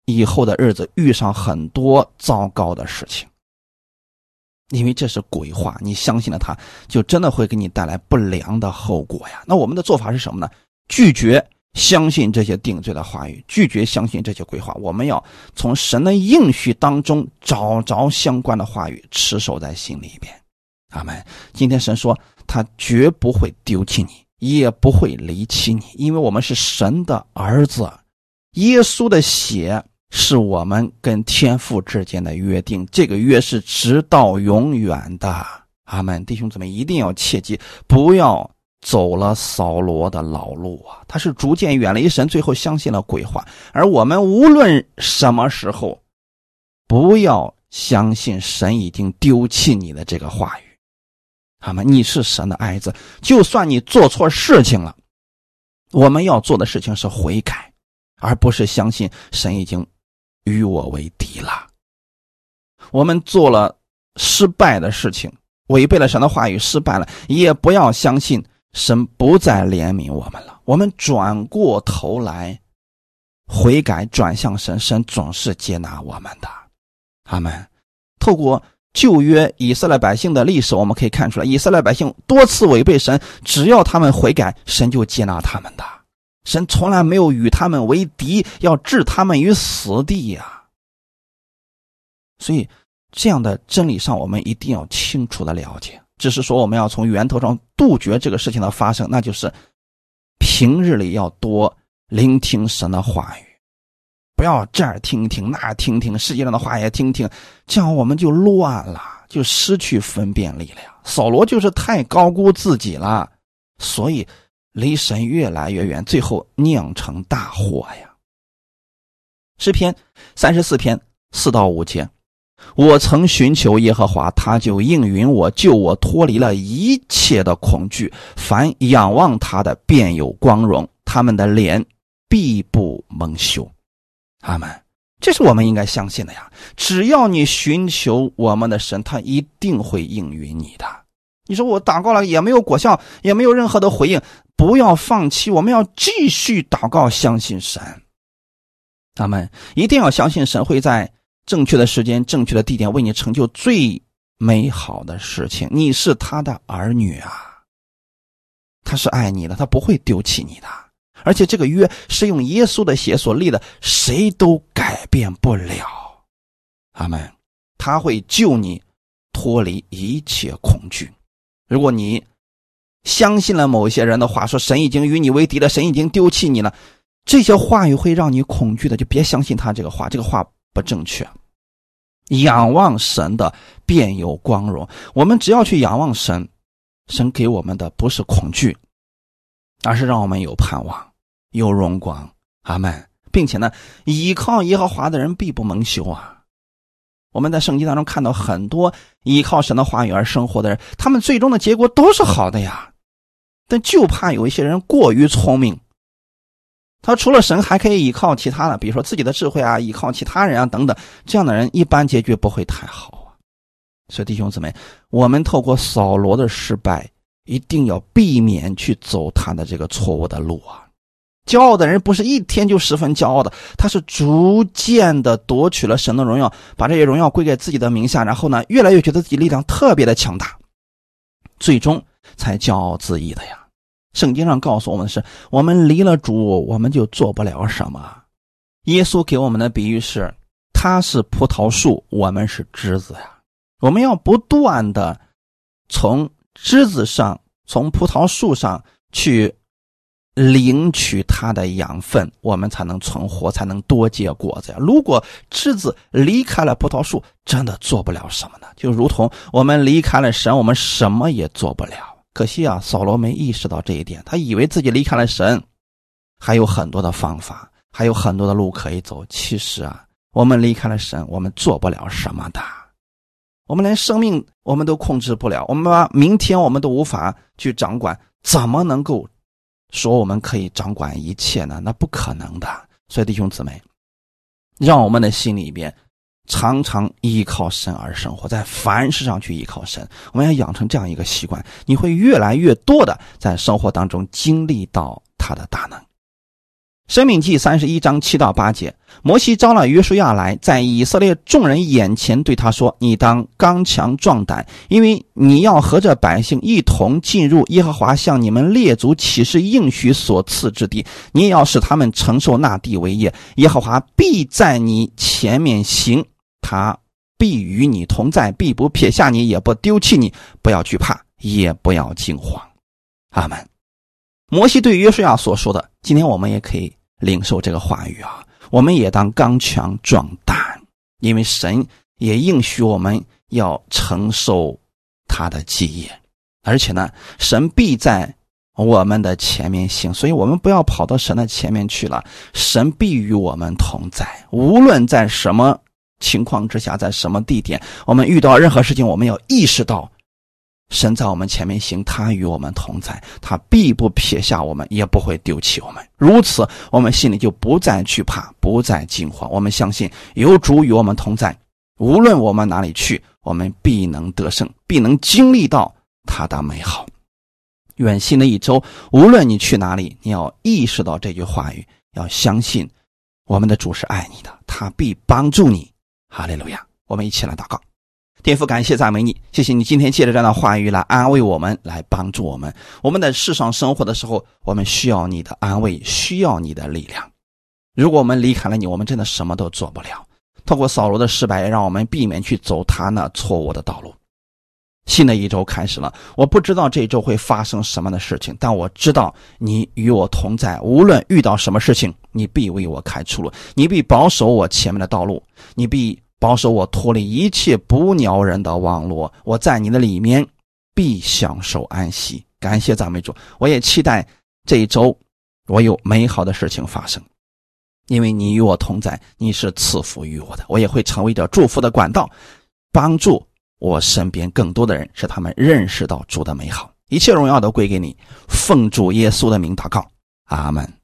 以后的日子遇上很多糟糕的事情，因为这是鬼话，你相信了他，就真的会给你带来不良的后果呀。那我们的做法是什么呢？拒绝。相信这些定罪的话语，拒绝相信这些鬼话。我们要从神的应许当中找着相关的话语，持守在心里边。阿门。今天神说，他绝不会丢弃你，也不会离弃你，因为我们是神的儿子。耶稣的血是我们跟天父之间的约定，这个约是直到永远的。阿门。弟兄姊妹，一定要切记，不要。走了扫罗的老路啊，他是逐渐远离神，最后相信了鬼话。而我们无论什么时候，不要相信神已经丢弃你的这个话语。他们，你是神的爱子，就算你做错事情了，我们要做的事情是悔改，而不是相信神已经与我为敌了。我们做了失败的事情，违背了神的话语，失败了，也不要相信。神不再怜悯我们了，我们转过头来悔改，转向神，神总是接纳我们的。他们透过旧约以色列百姓的历史，我们可以看出来，以色列百姓多次违背神，只要他们悔改，神就接纳他们的。神从来没有与他们为敌，要置他们于死地呀。所以，这样的真理上，我们一定要清楚的了解。只是说，我们要从源头上杜绝这个事情的发生，那就是平日里要多聆听神的话语，不要这儿听听那儿听听，世界上的话也听听，这样我们就乱了，就失去分辨力了呀。扫罗就是太高估自己了，所以离神越来越远，最后酿成大祸呀。诗篇三十四篇四到五节。我曾寻求耶和华，他就应允我，救我脱离了一切的恐惧。凡仰望他的，便有光荣，他们的脸必不蒙羞。阿门。这是我们应该相信的呀！只要你寻求我们的神，他一定会应允你的。你说我祷告了也没有果效，也没有任何的回应，不要放弃，我们要继续祷告，相信神。他们一定要相信神会在。正确的时间，正确的地点，为你成就最美好的事情。你是他的儿女啊，他是爱你的，他不会丢弃你的。而且这个约是用耶稣的血所立的，谁都改变不了。阿门。他会救你脱离一切恐惧。如果你相信了某些人的话，说神已经与你为敌了，神已经丢弃你了，这些话语会让你恐惧的，就别相信他这个话。这个话。不正确，仰望神的便有光荣。我们只要去仰望神，神给我们的不是恐惧，而是让我们有盼望、有荣光。阿门，并且呢，依靠耶和华的人必不蒙羞啊！我们在圣经当中看到很多依靠神的话语而生活的人，他们最终的结果都是好的呀。但就怕有一些人过于聪明。他除了神，还可以依靠其他的，比如说自己的智慧啊，依靠其他人啊等等。这样的人一般结局不会太好啊。所以弟兄姊妹，我们透过扫罗的失败，一定要避免去走他的这个错误的路啊。骄傲的人不是一天就十分骄傲的，他是逐渐的夺取了神的荣耀，把这些荣耀归给自己的名下，然后呢，越来越觉得自己力量特别的强大，最终才骄傲自义的呀。圣经上告诉我们的是：我们离了主，我们就做不了什么。耶稣给我们的比喻是：他是葡萄树，我们是枝子呀。我们要不断的从枝子上、从葡萄树上去领取它的养分，我们才能存活，才能多结果子呀。如果枝子离开了葡萄树，真的做不了什么呢？就如同我们离开了神，我们什么也做不了。可惜啊，扫罗没意识到这一点，他以为自己离开了神，还有很多的方法，还有很多的路可以走。其实啊，我们离开了神，我们做不了什么的，我们连生命我们都控制不了，我们把明天我们都无法去掌管，怎么能够说我们可以掌管一切呢？那不可能的。所以弟兄姊妹，让我们的心里边。常常依靠神而生活，在凡事上去依靠神，我们要养成这样一个习惯，你会越来越多的在生活当中经历到他的大能。生命记三十一章七到八节，摩西招了约书亚来，在以色列众人眼前对他说：“你当刚强壮胆，因为你要和着百姓一同进入耶和华向你们列祖起誓应许所赐之地。你也要使他们承受那地为业。耶和华必在你前面行，他必与你同在，必不撇下你，也不丢弃你。不要惧怕，也不要惊慌。”阿门。摩西对约书亚所说的，今天我们也可以领受这个话语啊！我们也当刚强壮胆，因为神也应许我们要承受他的基业，而且呢，神必在我们的前面行，所以我们不要跑到神的前面去了。神必与我们同在，无论在什么情况之下，在什么地点，我们遇到任何事情，我们要意识到。神在我们前面行，他与我们同在，他必不撇下我们，也不会丢弃我们。如此，我们心里就不再惧怕，不再惊慌。我们相信有主与我们同在，无论我们哪里去，我们必能得胜，必能经历到他的美好。愿新的一周，无论你去哪里，你要意识到这句话语，要相信我们的主是爱你的，他必帮助你。哈利路亚！我们一起来祷告。天父，感谢赞美你，谢谢你今天借着这样的话语来安慰我们，来帮助我们。我们在世上生活的时候，我们需要你的安慰，需要你的力量。如果我们离开了你，我们真的什么都做不了。透过扫罗的失败，让我们避免去走他那错误的道路。新的一周开始了，我不知道这一周会发生什么的事情，但我知道你与我同在。无论遇到什么事情，你必为我开出路，你必保守我前面的道路，你必。保守我脱离一切不鸟人的网络，我在你的里面必享受安息。感谢赞美主，我也期待这一周我有美好的事情发生，因为你与我同在，你是赐福于我的，我也会成为这祝福的管道，帮助我身边更多的人，使他们认识到主的美好。一切荣耀都归给你，奉主耶稣的名祷告，阿门。